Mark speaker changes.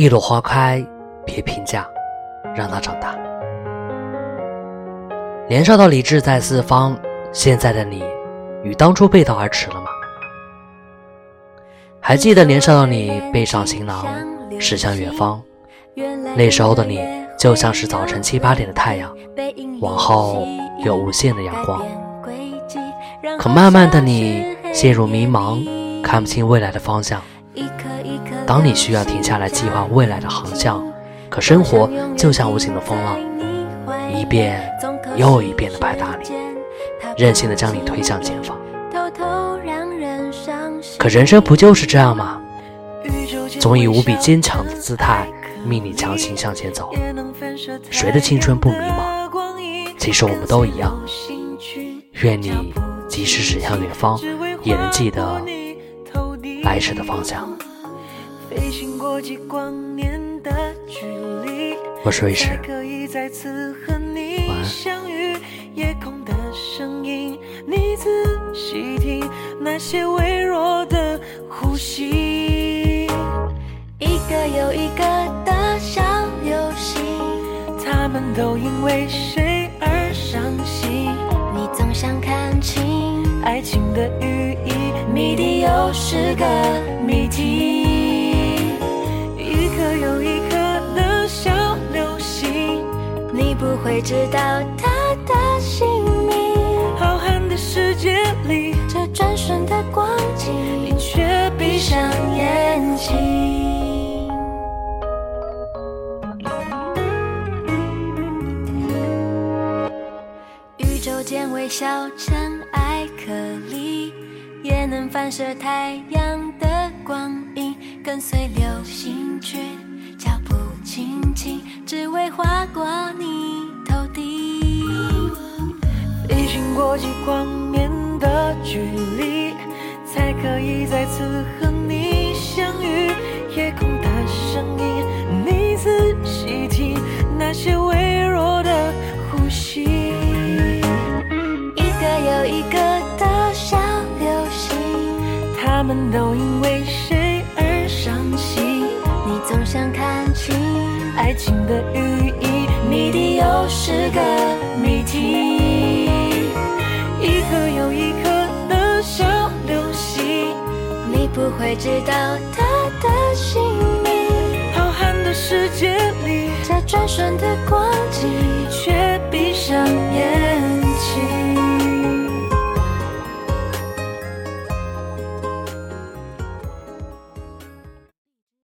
Speaker 1: 一朵花开，别评价，让它长大。年少的理智在四方，现在的你与当初背道而驰了吗？还记得年少的你背上行囊驶向远方，那时候的你就像是早晨七八点的太阳，往后有无限的阳光。可慢慢的你陷入迷茫，看不清未来的方向。当你需要停下来计划未来的航向，可生活就像无情的风浪，一遍又一遍的拍打你，任性的将你推向前方。可人生不就是这样吗？总以无比坚强的姿态命你强行向前走。谁的青春不迷茫？其实我们都一样。愿你即使驶向远方，也能记得来时的方向。我是瑞士，
Speaker 2: 一个又一个的小流星，
Speaker 3: 他们都因为谁而伤心？
Speaker 2: 你总想看清
Speaker 3: 爱情的寓意，
Speaker 2: 谜底又是个谜不会知道他的姓名。
Speaker 3: 浩瀚的世界里，
Speaker 2: 这转瞬的光景，
Speaker 3: 你却闭上眼睛。
Speaker 2: 宇宙间微笑尘埃颗粒，也能反射太阳的光影，跟随流星去，脚步。轻轻，只为划过
Speaker 3: 过几光年的距离，才可以再次和你相遇。夜空的声音，你仔细听，那些微弱的呼吸。
Speaker 2: 一个又一个的小流星，
Speaker 3: 他们都因为谁而伤心？
Speaker 2: 你总想看清。
Speaker 3: 爱情的寓意，
Speaker 2: 谜底又是个谜题。不会知道他的姓名。
Speaker 3: 浩瀚的世界里，
Speaker 2: 这转瞬的光景，
Speaker 3: 却闭上眼。